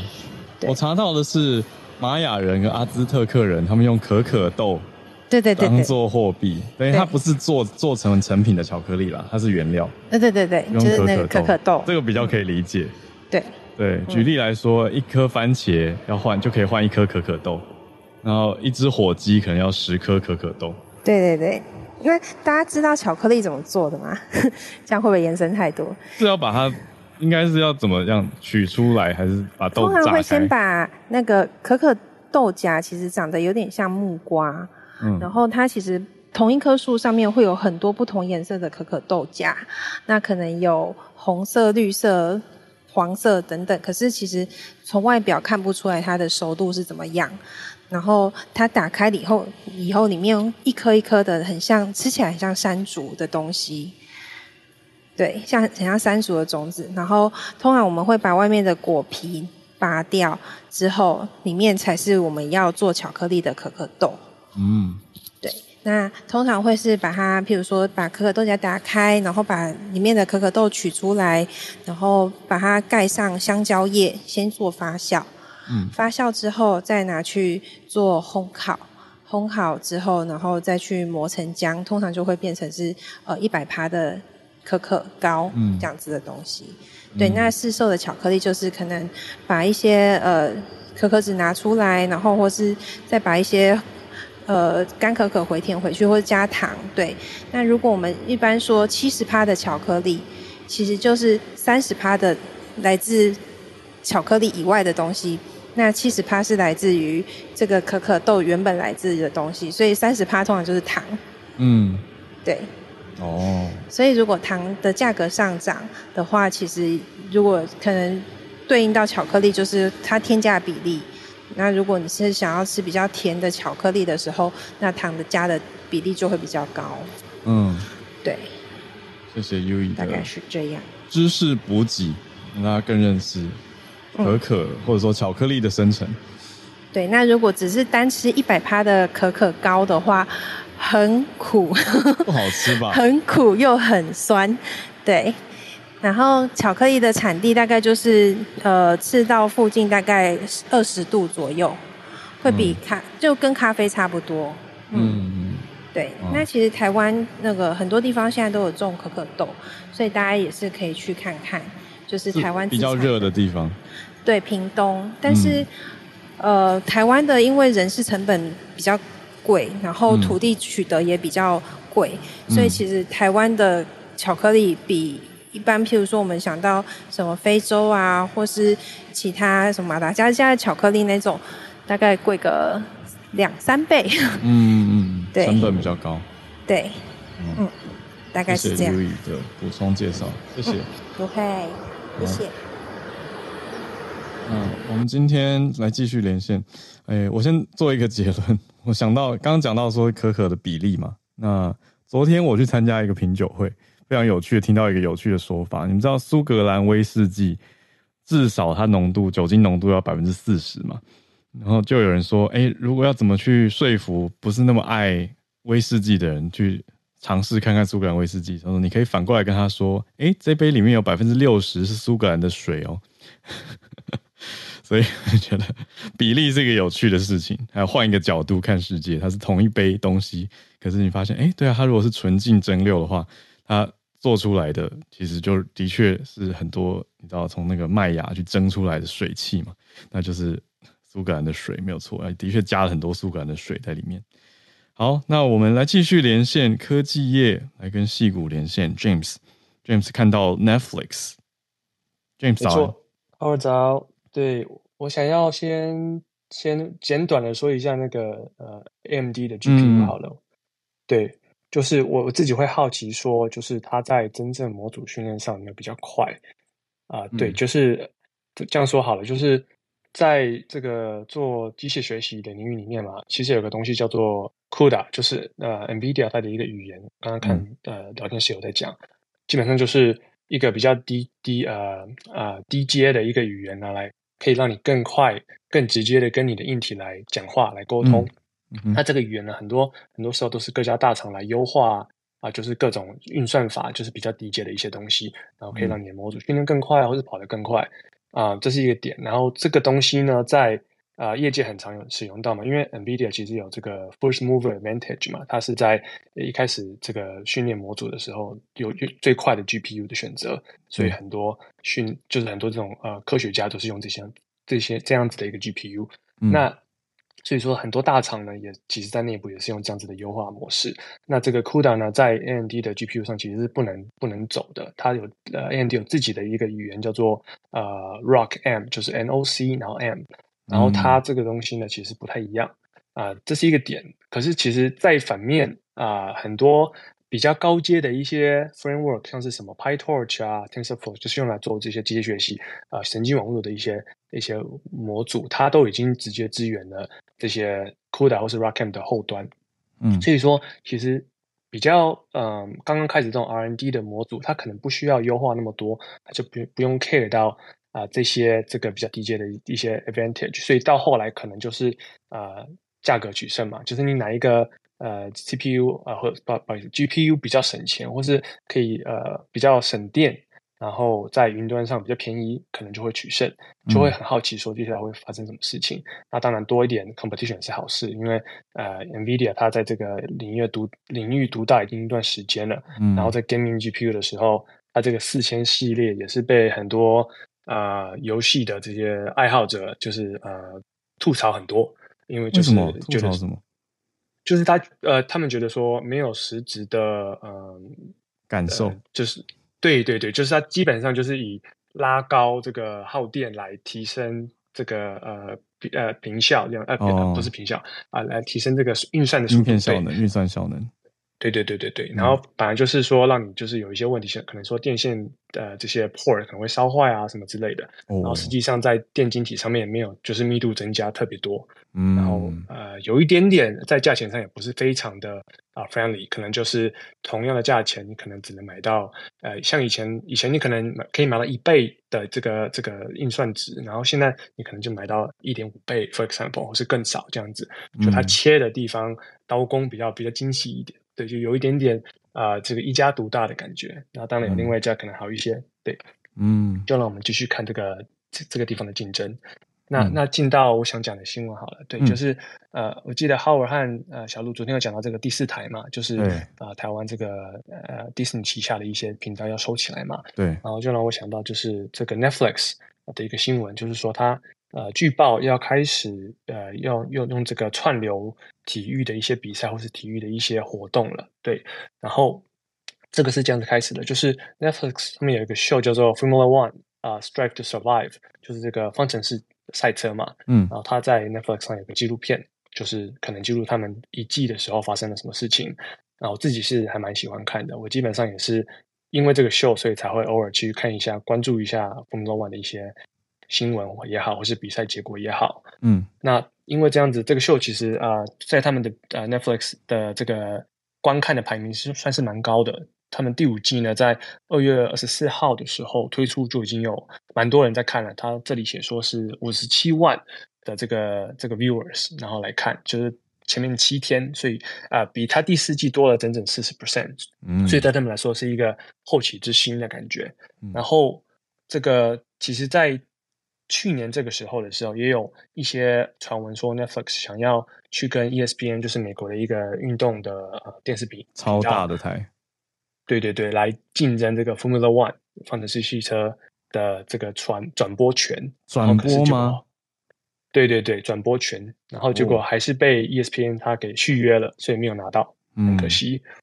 对我查到的是玛雅人跟阿兹特克人，他们用可可豆。对对对，当做货币，等于它不是做做成成品的巧克力啦，它是原料。对对对对，就是那个可可豆，这个比较可以理解。对对，举例来说，一颗番茄要换就可以换一颗可可豆，然后一只火鸡可能要十颗可可豆。对对对，因为大家知道巧克力怎么做的吗？这样会不会延伸太多？是要把它，应该是要怎么样取出来，还是把豆子？通常会先把那个可可豆荚，其实长得有点像木瓜。嗯、然后它其实同一棵树上面会有很多不同颜色的可可豆荚，那可能有红色、绿色、黄色等等。可是其实从外表看不出来它的熟度是怎么样。然后它打开了以后，以后里面一颗一颗的，很像吃起来很像山竹的东西。对，像很像山竹的种子。然后通常我们会把外面的果皮拔掉之后，里面才是我们要做巧克力的可可豆。嗯，对，那通常会是把它，譬如说把可可豆荚打开，然后把里面的可可豆取出来，然后把它盖上香蕉叶，先做发酵。嗯，发酵之后再拿去做烘烤，烘烤之后，然后再去磨成浆，通常就会变成是呃一百趴的可可膏，嗯，这样子的东西。嗯、对，那市售的巧克力就是可能把一些呃可可脂拿出来，然后或是再把一些。呃，干可可回填回去，或者加糖。对，那如果我们一般说七十趴的巧克力，其实就是三十趴的来自巧克力以外的东西，那七十趴是来自于这个可可豆原本来自的东西，所以三十趴通常就是糖。嗯，对。哦。所以如果糖的价格上涨的话，其实如果可能对应到巧克力，就是它添加比例。那如果你是想要吃比较甜的巧克力的时候，那糖的加的比例就会比较高。嗯，对。谢谢 Yui 大概是这样。知识补给，让大家更认识可可、嗯、或者说巧克力的生成。对，那如果只是单吃一百趴的可可糕的话，很苦，不好吃吧？很苦又很酸，对。然后巧克力的产地大概就是呃赤道附近大概二十度左右，会比咖、嗯、就跟咖啡差不多。嗯嗯，对。哦、那其实台湾那个很多地方现在都有种可可豆，所以大家也是可以去看看，就是台湾比较热的地方。对，屏东。但是、嗯、呃，台湾的因为人事成本比较贵，然后土地取得也比较贵，嗯、所以其实台湾的巧克力比。一般，譬如说，我们想到什么非洲啊，或是其他什么马达加斯加的巧克力那种，大概贵个两三倍。嗯嗯，对，成本比较高。对，嗯，嗯，大概是这样。谢谢的补充介绍，谢谢。不会、嗯，谢谢。我们今天来继续连线。哎，我先做一个结论。我想到刚刚讲到说可可的比例嘛，那昨天我去参加一个品酒会。非常有趣的，听到一个有趣的说法。你们知道苏格兰威士忌至少它浓度酒精浓度要百分之四十嘛？然后就有人说，哎、如果要怎么去说服不是那么爱威士忌的人去尝试看看苏格兰威士忌？他说，你可以反过来跟他说，哎、欸，这杯里面有百分之六十是苏格兰的水哦。所以我 觉得比例是一个有趣的事情。还有换一个角度看世界，它是同一杯东西，可是你发现，哎、欸，对啊，它如果是纯净蒸馏的话，它做出来的其实就的确是很多，你知道从那个麦芽去蒸出来的水汽嘛，那就是苏格兰的水没有错，的确加了很多苏格兰的水在里面。好，那我们来继续连线科技业，来跟戏骨连线。James，James 看到 Netflix，James 早，好早。对，我想要先先简短的说一下那个呃 AMD 的 GPU 好了，嗯、对。就是我我自己会好奇说，就是它在真正模组训练上有没有比较快啊？呃嗯、对，就是这样说好了。就是在这个做机械学习的领域里面嘛，其实有个东西叫做 CUDA，就是呃 NVIDIA 它的一个语言。刚刚看、嗯、呃聊天室有在讲，基本上就是一个比较低低呃呃低阶的一个语言拿来，可以让你更快、更直接的跟你的硬体来讲话、来沟通。嗯嗯、那这个语言呢，很多很多时候都是各家大厂来优化啊，就是各种运算法，就是比较低阶的一些东西，然后可以让你的模组训练更快，或者跑得更快啊，这是一个点。然后这个东西呢，在啊，业界很常有使用到嘛，因为 NVIDIA 其实有这个 first mover advantage 嘛，它是在一开始这个训练模组的时候有最快的 GPU 的选择，所以很多训就是很多这种呃科学家都是用这些这些这样子的一个 GPU。嗯、那所以说很多大厂呢也其实在内部也是用这样子的优化模式。那这个 CUDA 呢在 AMD 的 GPU 上其实是不能不能走的，它有呃 AMD 有自己的一个语言叫做呃 ROCm，就是 NOC 然后 M。然后它这个东西呢，其实不太一样啊、呃，这是一个点。可是其实，在反面啊、呃，很多比较高阶的一些 framework，像是什么 PyTorch 啊、TensorFlow，就是用来做这些机械学习啊、呃、神经网络的一些一些模组，它都已经直接支援了这些 CUDA 或是 ROCm 的后端。嗯，所以说其实比较嗯、呃，刚刚开始这种 R&D 的模组，它可能不需要优化那么多，它就不不用 care 到。啊、呃，这些这个比较低阶的一些 advantage，所以到后来可能就是呃价格取胜嘛，就是你哪一个呃 CPU 啊、呃、或不不好意思 GPU 比较省钱，或是可以呃比较省电，然后在云端上比较便宜，可能就会取胜，就会很好奇说接下来会发生什么事情。嗯、那当然多一点 competition 是好事，因为呃 NVIDIA 它在这个领域独领域独大已经一段时间了，嗯、然后在 gaming GPU 的时候，它这个四千系列也是被很多啊、呃，游戏的这些爱好者就是呃吐槽很多，因为就是觉得吐槽什么？就是他呃，他们觉得说没有实质的嗯、呃、感受，呃、就是对对对，就是他基本上就是以拉高这个耗电来提升这个呃呃平效这样呃、哦、不是平效啊、呃，来提升这个运算的速度效能，运算效能。对对对对对，然后本来就是说让你就是有一些问题，像可能说电线的这些 port 可能会烧坏啊什么之类的，然后实际上在电晶体上面也没有就是密度增加特别多，嗯，然后呃有一点点在价钱上也不是非常的啊 friendly，可能就是同样的价钱你可能只能买到呃像以前以前你可能可以买到一倍的这个这个运算值，然后现在你可能就买到一点五倍，for example，或是更少这样子，就它切的地方刀工比较比较精细一点。对，就有一点点啊、呃，这个一家独大的感觉。然后当然有另外一家可能好一些。嗯、对，嗯，就让我们继续看这个这这个地方的竞争。那、嗯、那进到我想讲的新闻好了。对，嗯、就是呃，我记得 Howard 和呃小路昨天有讲到这个第四台嘛，就是呃，台湾这个呃 Disney 旗下的一些频道要收起来嘛。对，然后就让我想到就是这个 Netflix 的一个新闻，就是说它。呃，据报要开始呃，要用用这个串流体育的一些比赛或是体育的一些活动了，对。然后这个是这样子开始的，就是 Netflix 上面有一个秀叫做 Formula One 啊，呃，Strive to Survive，就是这个方程式赛车嘛。嗯。然后他在 Netflix 上有个纪录片，就是可能记录他们一季的时候发生了什么事情。然后我自己是还蛮喜欢看的，我基本上也是因为这个秀，所以才会偶尔去看一下，关注一下 Formula One 的一些。新闻也好，或是比赛结果也好，嗯，那因为这样子，这个秀其实啊、呃，在他们的呃 Netflix 的这个观看的排名是算是蛮高的。他们第五季呢，在二月二十四号的时候推出，就已经有蛮多人在看了。他这里写说是五十七万的这个这个 viewers，然后来看，就是前面七天，所以啊、呃，比他第四季多了整整四十 percent，嗯，所以对他们来说是一个后起之新的感觉。嗯、然后这个其实，在去年这个时候的时候，也有一些传闻说 Netflix 想要去跟 ESPN，就是美国的一个运动的呃电视比超大的台，对对对，来竞争这个 Formula One 方程式汽车的这个传转播权，转播吗？对对对，转播权，然后结果还是被 ESPN 他给续约了，所以没有拿到，很可惜。嗯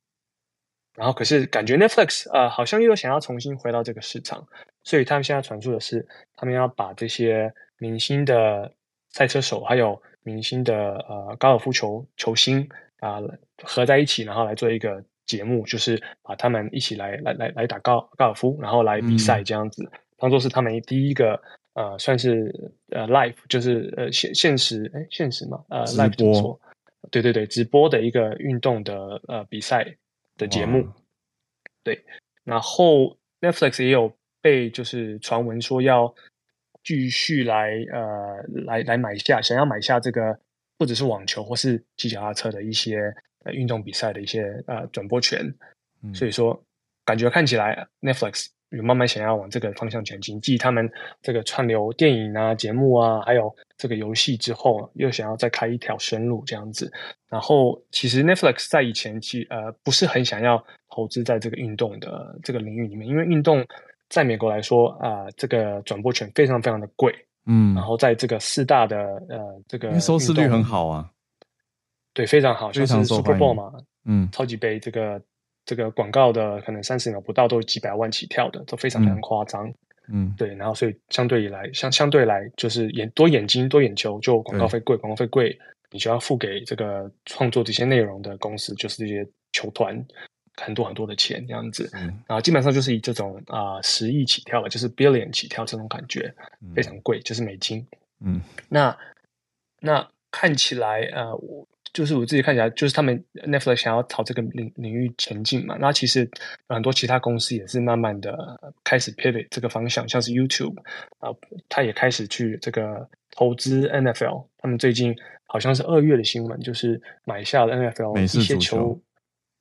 然后可是感觉 Netflix 呃好像又想要重新回到这个市场，所以他们现在传出的是，他们要把这些明星的赛车手，还有明星的呃高尔夫球球星啊、呃、合在一起，然后来做一个节目，就是把他们一起来来来来打高高尔夫，然后来比赛这样子，嗯、当做是他们第一个呃算是呃 live 就是呃现现实哎现实嘛呃 live 直播？对对对，直播的一个运动的呃比赛的节目对，然后 Netflix 也有被就是传闻说要继续来呃来来买下，想要买下这个不只是网球或是骑脚踏车的一些呃运动比赛的一些呃转播权，嗯、所以说感觉看起来 Netflix。有慢慢想要往这个方向前进，继他们这个串流电影啊、节目啊，还有这个游戏之后，又想要再开一条生路这样子。然后，其实 Netflix 在以前其呃不是很想要投资在这个运动的这个领域里面，因为运动在美国来说啊、呃，这个转播权非常非常的贵，嗯，然后在这个四大的呃这个收视率很好啊，对，非常好，就像是 Super Bowl 嘛，嗯，超级杯这个。这个广告的可能三十秒不到都有几百万起跳的，都非常非常夸张。嗯，对，然后所以相对以来，相相对来就是眼多眼睛多眼球，就广告费贵，广告费贵，你就要付给这个创作这些内容的公司，就是这些球团很多很多的钱这样子。嗯，然后基本上就是以这种啊、呃、十亿起跳了，就是 billion 起跳这种感觉，非常贵，就是美金。嗯，那那看起来呃我。就是我自己看起来，就是他们 Netflix 想要朝这个领领域前进嘛。那其实很多其他公司也是慢慢的开始 pivot 这个方向，像是 YouTube 啊、呃，他也开始去这个投资 NFL。他们最近好像是二月的新闻，就是买下了 NFL 一些球，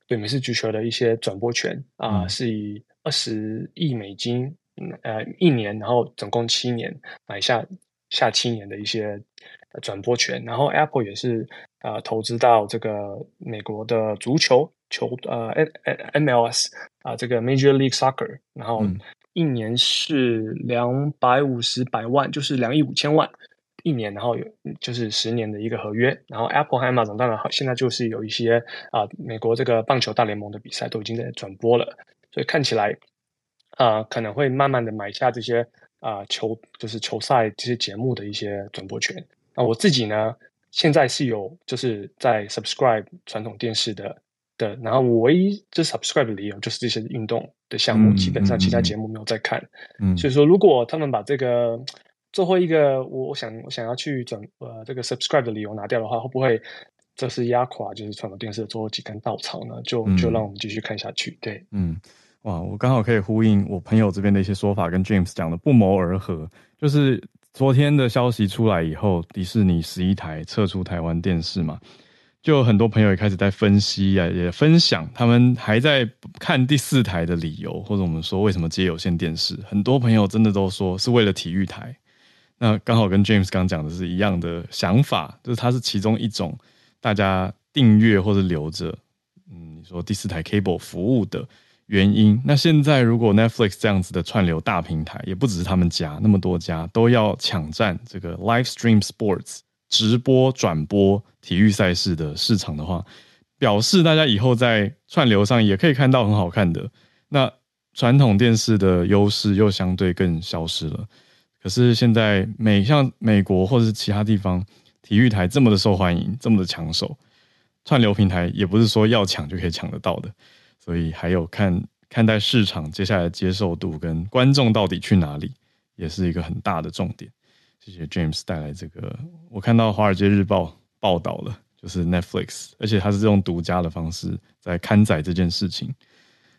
对美式足球的一些转播权啊、呃嗯，是以二十亿美金，呃，一年，然后总共七年买下下七年的一些转播权。然后 Apple 也是。啊、呃，投资到这个美国的足球球呃 MLS 啊、呃，这个 Major League Soccer，然后一年是两百五十百万，就是两亿五千万一年，然后有就是十年的一个合约。然后 Apple 和 Amazon 当然好，现在就是有一些啊、呃，美国这个棒球大联盟的比赛都已经在转播了，所以看起来啊、呃，可能会慢慢的买下这些啊、呃、球就是球赛这些节目的一些转播权。那我自己呢？现在是有就是在 subscribe 传统电视的的，然后我唯一就是 subscribe 的理由就是这些运动的项目，基本上其他节目没有在看。嗯，所以说如果他们把这个最后一个我我想我想要去转呃这个 subscribe 的理由拿掉的话，会不会这是压垮就是传统电视的最后几根稻草呢？就就让我们继续看下去。对，嗯，哇，我刚好可以呼应我朋友这边的一些说法，跟 James 讲的不谋而合，就是。昨天的消息出来以后，迪士尼十一台撤出台湾电视嘛，就有很多朋友也开始在分析啊，也分享他们还在看第四台的理由，或者我们说为什么接有线电视，很多朋友真的都说是为了体育台。那刚好跟 James 刚讲的是一样的想法，就是它是其中一种大家订阅或者留着，嗯，你说第四台 cable 服务的。原因，那现在如果 Netflix 这样子的串流大平台，也不只是他们家，那么多家都要抢占这个 live stream sports 直播转播体育赛事的市场的话，表示大家以后在串流上也可以看到很好看的，那传统电视的优势又相对更消失了。可是现在美像美国或者是其他地方，体育台这么的受欢迎，这么的抢手，串流平台也不是说要抢就可以抢得到的。所以还有看看待市场接下来的接受度跟观众到底去哪里，也是一个很大的重点。谢谢 James 带来这个，我看到《华尔街日报》报道了，就是 Netflix，而且它是用独家的方式在刊载这件事情。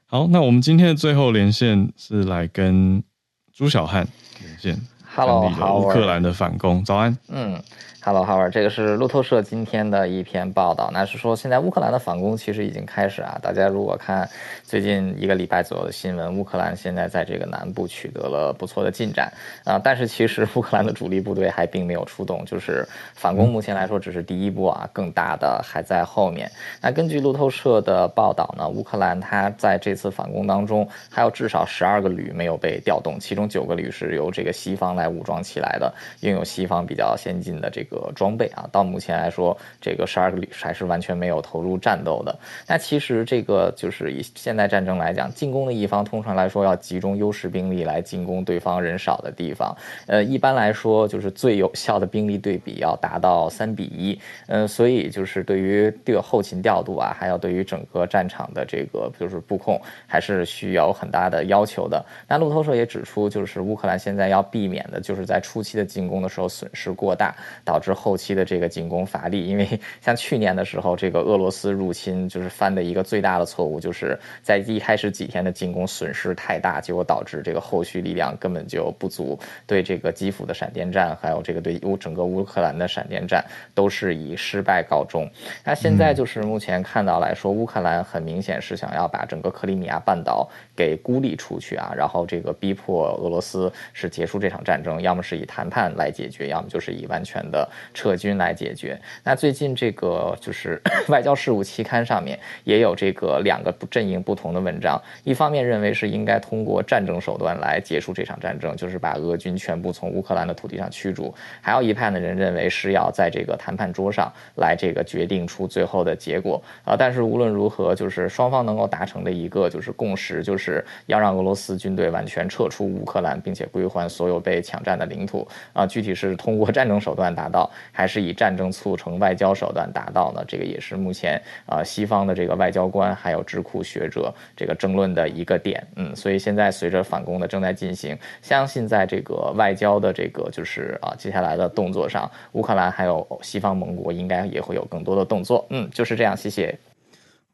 好，那我们今天的最后连线是来跟朱小汉连线，Hello，好，乌克兰的反攻，早安，嗯。Hello，Howard，这个是路透社今天的一篇报道，那是说现在乌克兰的反攻其实已经开始啊。大家如果看最近一个礼拜左右的新闻，乌克兰现在在这个南部取得了不错的进展啊。但是其实乌克兰的主力部队还并没有出动，就是反攻目前来说只是第一步啊，更大的还在后面。那根据路透社的报道呢，乌克兰它在这次反攻当中还有至少十二个旅没有被调动，其中九个旅是由这个西方来武装起来的，拥有西方比较先进的这个。装备啊，到目前来说，这个十二个旅还是完全没有投入战斗的。那其实这个就是以现代战争来讲，进攻的一方通常来说要集中优势兵力来进攻对方人少的地方。呃，一般来说就是最有效的兵力对比要达到三比一。嗯，所以就是对于这个后勤调度啊，还有对于整个战场的这个就是布控，还是需要很大的要求的。那路透社也指出，就是乌克兰现在要避免的，就是在初期的进攻的时候损失过大，导致后期的这个进攻乏力。因为 像去年的时候，这个俄罗斯入侵就是犯的一个最大的错误，就是在一开始几天的进攻损失太大，结果导致这个后续力量根本就不足，对这个基辅的闪电战，还有这个对乌整个乌克兰的闪电战，都是以失败告终。那现在就是目前看到来说，乌克兰很明显是想要把整个克里米亚半岛给孤立出去啊，然后这个逼迫俄罗斯是结束这场战争，要么是以谈判来解决，要么就是以完全的撤军来解决。那最近这个就是 外交事务期刊上面也有这个两个阵营不同的文章，一方面认为是应该通过战争手段来结束这场战争，就是把俄军全部从乌克兰的土地上驱逐；还有一派的人认为是要在这个谈判桌上来这个决定出最后的结果啊。但是无论如何，就是双方能够达成的一个就是共识，就是要让俄罗斯军队完全撤出乌克兰，并且归还所有被抢占的领土啊。具体是通过战争手段达到，还是以战争促成外交手段达到呢？这个也是目前啊西方的这个外交官还有智库学者这个争论的一个点。嗯，所以现在随着反攻的正在进行，相信在这个外交的这个就是啊接下来的动作上，乌克兰还有西方盟国应该也会有更多的动作。嗯，就是这样，谢谢。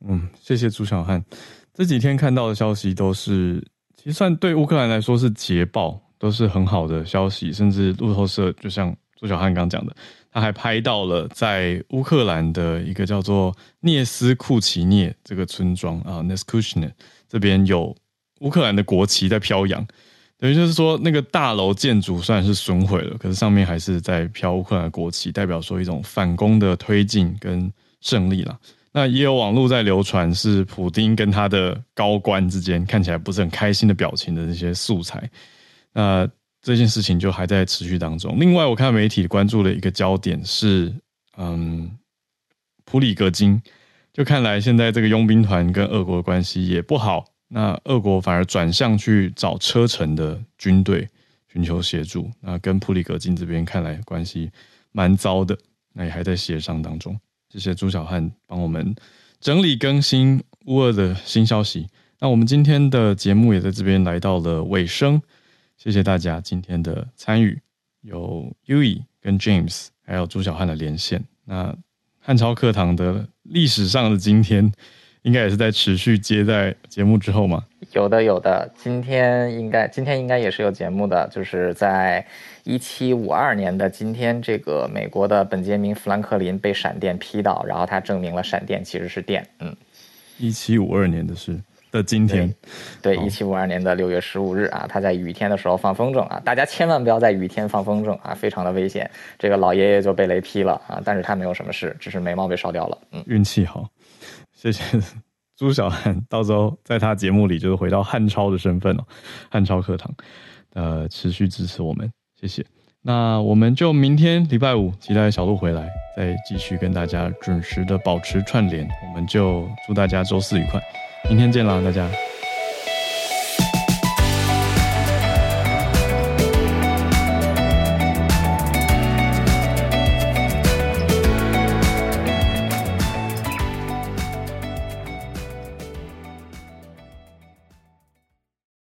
嗯，谢谢朱小汉。这几天看到的消息都是，其实算对乌克兰来说是捷报，都是很好的消息。甚至路透社就像朱小汉刚讲的，他还拍到了在乌克兰的一个叫做聂斯库奇涅这个村庄啊，Neskuchne 这边有乌克兰的国旗在飘扬，等于就是说那个大楼建筑虽然是损毁了，可是上面还是在飘乌克兰国旗，代表说一种反攻的推进跟胜利了。那也有网络在流传，是普丁跟他的高官之间看起来不是很开心的表情的这些素材。那这件事情就还在持续当中。另外，我看媒体关注的一个焦点是，嗯，普里格金。就看来现在这个佣兵团跟俄国的关系也不好。那俄国反而转向去找车臣的军队寻求协助。那跟普里格金这边看来关系蛮糟的。那也还在协商当中。谢谢朱小汉帮我们整理更新乌俄的新消息。那我们今天的节目也在这边来到了尾声。谢谢大家今天的参与，有 Uee 跟 James，还有朱小汉的连线。那汉超课堂的历史上的今天，应该也是在持续接在节目之后吗？有的，有的。今天应该今天应该也是有节目的，就是在。一七五二年的今天，这个美国的本杰明·富兰克林被闪电劈到，然后他证明了闪电其实是电。嗯，一七五二年的事的今天，对，一七五二年的六月十五日啊，他在雨天的时候放风筝啊，大家千万不要在雨天放风筝啊，非常的危险。这个老爷爷就被雷劈了啊，但是他没有什么事，只是眉毛被烧掉了。嗯，运气好。谢谢朱小汉，到时候在他节目里就是回到汉超的身份哦，汉超课堂，呃，持续支持我们。谢谢，那我们就明天礼拜五期待小鹿回来，再继续跟大家准时的保持串联。我们就祝大家周四愉快，明天见了，大家。